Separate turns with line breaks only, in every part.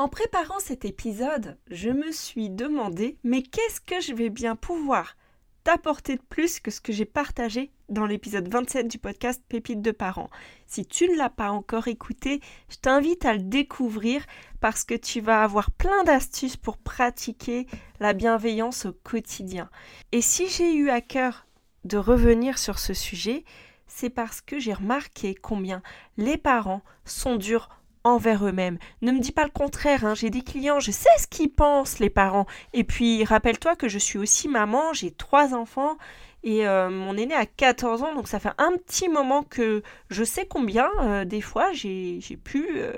En préparant cet épisode, je me suis demandé mais qu'est-ce que je vais bien pouvoir t'apporter de plus que ce que j'ai partagé dans l'épisode 27 du podcast Pépites de parents. Si tu ne l'as pas encore écouté, je t'invite à le découvrir parce que tu vas avoir plein d'astuces pour pratiquer la bienveillance au quotidien. Et si j'ai eu à cœur de revenir sur ce sujet, c'est parce que j'ai remarqué combien les parents sont durs envers eux-mêmes. Ne me dis pas le contraire, hein. j'ai des clients, je sais ce qu'ils pensent les parents. Et puis rappelle-toi que je suis aussi maman, j'ai trois enfants et euh, mon aîné a 14 ans, donc ça fait un petit moment que je sais combien, euh, des fois, j'ai pu, euh,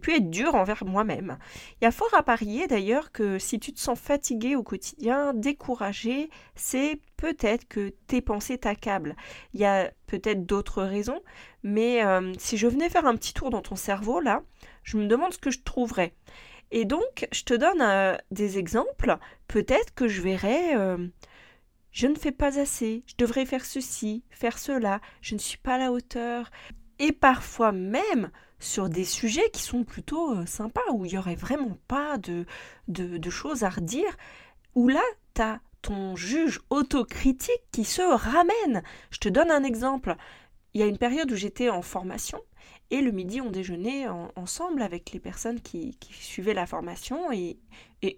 pu être dur envers moi-même. Il y a fort à parier d'ailleurs que si tu te sens fatigué au quotidien, découragé, c'est peut-être que tes pensées t'accablent. Il y a peut-être d'autres raisons, mais si je venais faire un petit tour dans ton cerveau, là, je me demande ce que je trouverais. Et donc, je te donne des exemples. Peut-être que je verrais je ne fais pas assez, je devrais faire ceci, faire cela, je ne suis pas à la hauteur. Et parfois même sur des sujets qui sont plutôt euh, sympas, où il n'y aurait vraiment pas de, de, choses à redire, où là, tu as ton juge autocritique qui se ramène. Je te donne un exemple. Il y a une période où j'étais en formation et le midi, on déjeunait ensemble avec les personnes qui, suivaient la formation. Et,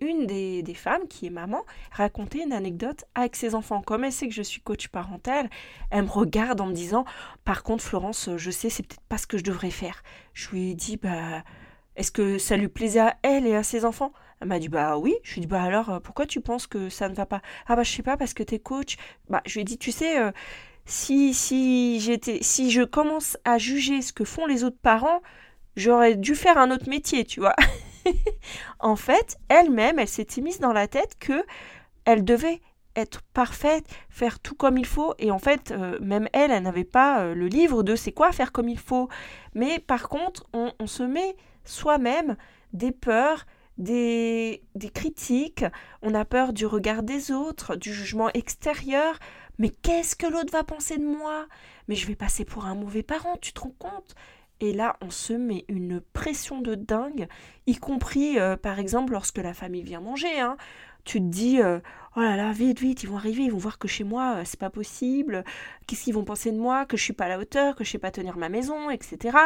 une des, femmes, qui est maman, racontait une anecdote avec ses enfants. Comme elle sait que je suis coach parental, elle me regarde en me disant Par contre, Florence, je sais, c'est peut-être pas ce que je devrais faire. Je lui ai dit Bah, est-ce que ça lui plaisait à elle et à ses enfants? Elle m'a dit Bah oui. Je lui ai dit Bah alors, pourquoi tu penses que ça ne va pas Ah bah, je sais pas, parce que t'es coach. Bah, je lui ai dit Tu sais. Euh, si, si, j'étais, si je commence à juger ce que font les autres parents, j'aurais dû faire un autre métier, tu vois. en fait, elle-même, elle, s'était mise dans la tête que elle devait être parfaite, faire tout comme il faut. Et en fait, euh, même elle, elle n'avait pas euh, le livre de c'est quoi faire comme il faut. Mais par contre, on, on se met soi-même des peurs, des, des critiques, on a peur du regard des autres, du jugement extérieur. Mais qu'est-ce que l'autre va penser de moi? Mais je vais passer pour un mauvais parent, tu te rends compte? Et là, on se met une pression de dingue, y compris, euh, par exemple, lorsque la famille vient manger. Hein. Tu te dis, euh, oh là là, vite, vite, ils vont arriver, ils vont voir que chez moi, euh, c'est pas possible. Qu'est-ce qu'ils vont penser de moi? Que je suis pas à la hauteur, que je sais pas tenir ma maison, etc.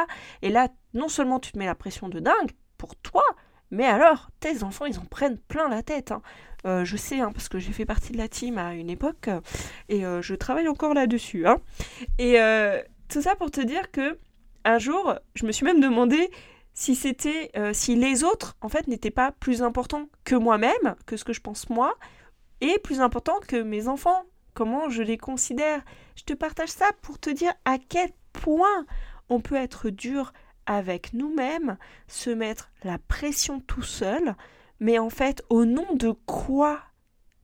Et là, non seulement tu te mets la pression de dingue pour toi, mais alors, tes enfants, ils en prennent plein la tête. Hein. Euh, je sais, hein, parce que j'ai fait partie de la team à une époque, et euh, je travaille encore là-dessus. Hein. Et euh, tout ça pour te dire que un jour, je me suis même demandé si c'était, si les autres, en fait, n'étaient pas plus importants que moi-même, que ce que je pense moi, et plus importants que mes enfants. Comment je les considère? Je te partage ça pour te dire à quel point on peut être dur avec nous-mêmes, se mettre la pression tout seul, mais en fait, au nom de quoi?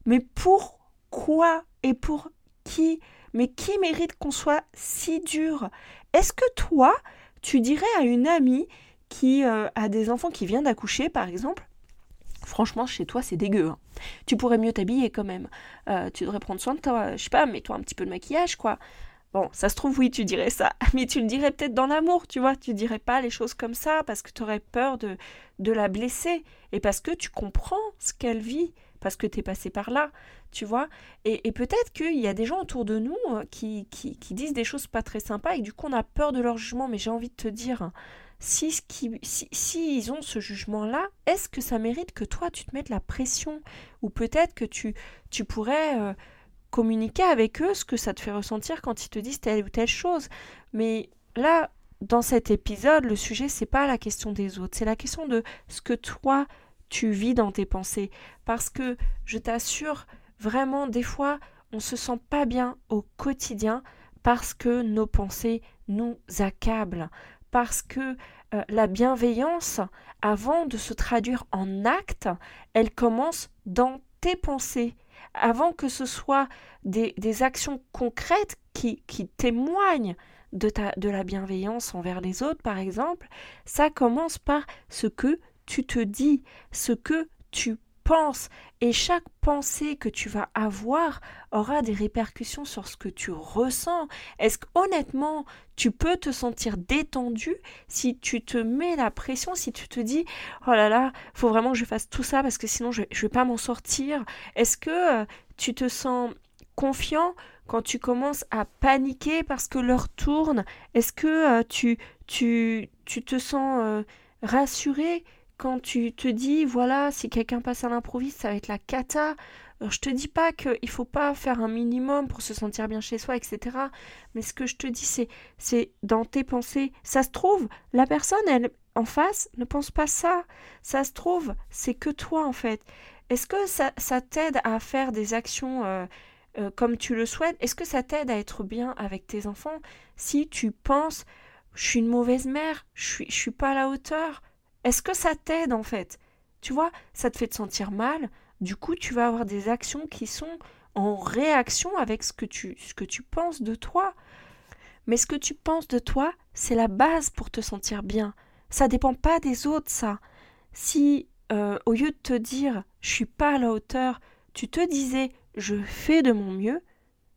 Mais pourquoi Et pour qui? Mais qui mérite qu'on soit si dur? Est-ce que toi, tu dirais à une amie qui euh, a des enfants qui viennent d'accoucher, par exemple, Franchement, chez toi, c'est dégueu. Hein. Tu pourrais mieux t'habiller quand même. Euh, tu devrais prendre soin de toi. Je sais pas, mets-toi un petit peu de maquillage, quoi. Bon, ça se trouve, oui, tu dirais ça, mais tu le dirais peut-être dans l'amour, tu vois, tu dirais pas les choses comme ça parce que tu aurais peur de, de la blesser et parce que tu comprends ce qu'elle vit, parce que tu es passé par là, tu vois. Et, peut-être qu'il y a des gens autour de nous euh, qui, qui, disent des choses pas très sympas et du coup on a peur de leur jugement, mais j'ai envie de te dire, si, si, si ils ont ce jugement-là, est-ce que ça mérite que toi tu te mettes la pression? Ou peut-être que tu, tu pourrais... Euh, communiquer avec eux ce que ça te fait ressentir quand ils te disent telle ou telle chose. Mais là, dans cet épisode, le sujet, c'est pas la question des autres, c'est la question de ce que toi, tu vis dans tes pensées. Parce que, je t'assure, vraiment, des fois, on se sent pas bien au quotidien parce que nos pensées nous accablent, parce que euh, la bienveillance, avant de se traduire en acte, elle commence dans tes pensées. Avant que ce soit des, actions concrètes qui, qui témoignent de, ta, de la bienveillance envers les autres, par exemple, ça commence par ce que tu te dis, ce que tu Et chaque pensée que tu vas avoir aura des répercussions sur ce que tu ressens. Est-ce qu'honnêtement, tu peux te sentir détendu si tu te mets la pression, si tu te dis oh là là, faut vraiment que je fasse tout ça parce que sinon je ne vais pas m'en sortir Est-ce que euh, tu te sens confiant quand tu commences à paniquer parce que l'heure tourne? Est-ce que euh, tu, tu, tu te sens euh, rassuré quand tu te dis, voilà, si quelqu'un passe à l'improviste, ça va être la cata. Alors, je te dis pas qu'il faut pas faire un minimum pour se sentir bien chez soi, etc. Mais ce que je te dis, c'est, c'est dans tes pensées. Ça se trouve, la personne, elle, en face, ne pense pas ça. Ça se trouve, c'est que toi, en fait. Est-ce que ça, ça t'aide à faire des actions euh, euh, comme tu le souhaites? Est-ce que ça t'aide à être bien avec tes enfants? Si tu penses, je suis une mauvaise mère, je suis, je suis pas à la hauteur est-ce que ça t'aide en fait? Tu vois, ça te fait te sentir mal, du coup tu vas avoir des actions qui sont en réaction avec ce que tu, ce que tu penses de toi. Mais ce que tu penses de toi, c'est la base pour te sentir bien. Ça dépend pas des autres, ça. Si euh, au lieu de te dire je suis pas à la hauteur, tu te disais je fais de mon mieux,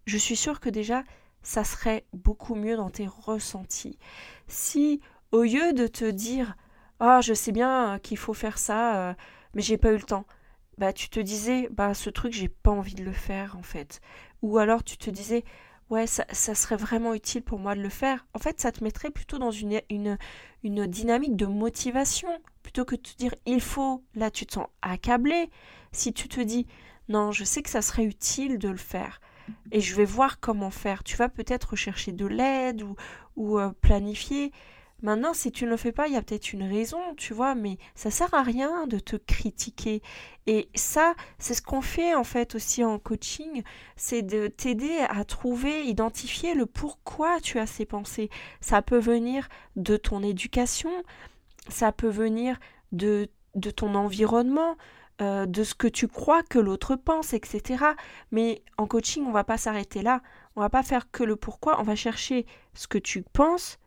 je suis sûre que déjà ça serait beaucoup mieux dans tes ressentis. Si au lieu de te dire ah, je sais bien qu'il faut faire ça, euh, mais j'ai pas eu le temps. Bah, tu te disais, bah, ce truc, j'ai pas envie de le faire, en fait. Ou alors, tu te disais, ouais, ça, serait vraiment utile pour moi de le faire. En fait, ça te mettrait plutôt dans une, une, une dynamique de motivation, plutôt que de te dire, il faut. Là, tu te sens accablé. Si tu te dis, non, je sais que ça serait utile de le faire et je vais voir comment faire. Tu vas peut-être rechercher de l'aide ou, ou euh, planifier. Maintenant, si tu ne le fais pas, il y a peut-être une raison, tu vois, mais ça sert à rien de te critiquer. Et ça, c'est ce qu'on fait en fait aussi en coaching, c'est de t'aider à trouver, identifier le pourquoi tu as ces pensées. Ça peut venir de ton éducation, ça peut venir de, ton environnement, euh, de ce que tu crois que l'autre pense, etc. Mais en coaching, on va pas s'arrêter là. On va pas faire que le pourquoi, on va chercher ce que tu penses,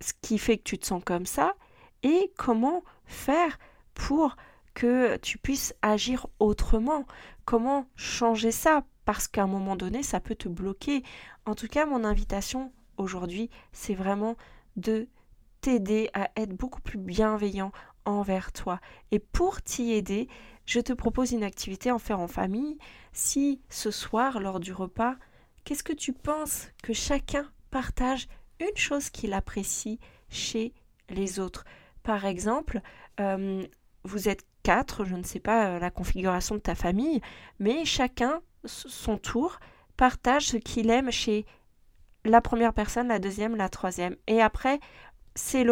ce qui fait que tu te sens comme ça et comment faire pour que tu puisses agir autrement, comment changer ça, parce qu'à un moment donné, ça peut te bloquer. En tout cas, mon invitation aujourd'hui, c'est vraiment de t'aider à être beaucoup plus bienveillant envers toi. Et pour t'y aider, je te propose une activité à en faire en famille. Si ce soir, lors du repas, qu'est-ce que tu penses que chacun partage une chose qu'il apprécie chez les autres. Par exemple, euh, vous êtes quatre, je ne sais pas euh, la configuration de ta famille, mais chacun, son tour, partage ce qu'il aime chez la première personne, la deuxième, la troisième. Et après, c'est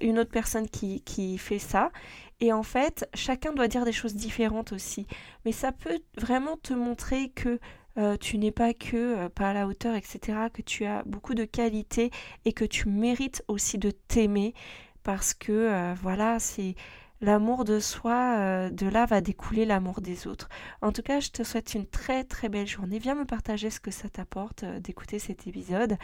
une autre personne qui, qui fait ça. Et en fait, chacun doit dire des choses différentes aussi. Mais ça peut vraiment te montrer que euh, tu n'es pas que euh, pas à la hauteur, etc., que tu as beaucoup de qualités et que tu mérites aussi de t'aimer parce que euh, voilà, c'est l'amour de soi, de là va découler l'amour des autres. En tout cas, je te souhaite une très très belle journée. Viens me partager ce que ça t'apporte d'écouter cet épisode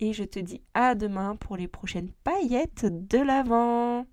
et je te dis à demain pour les prochaines paillettes de l'avant.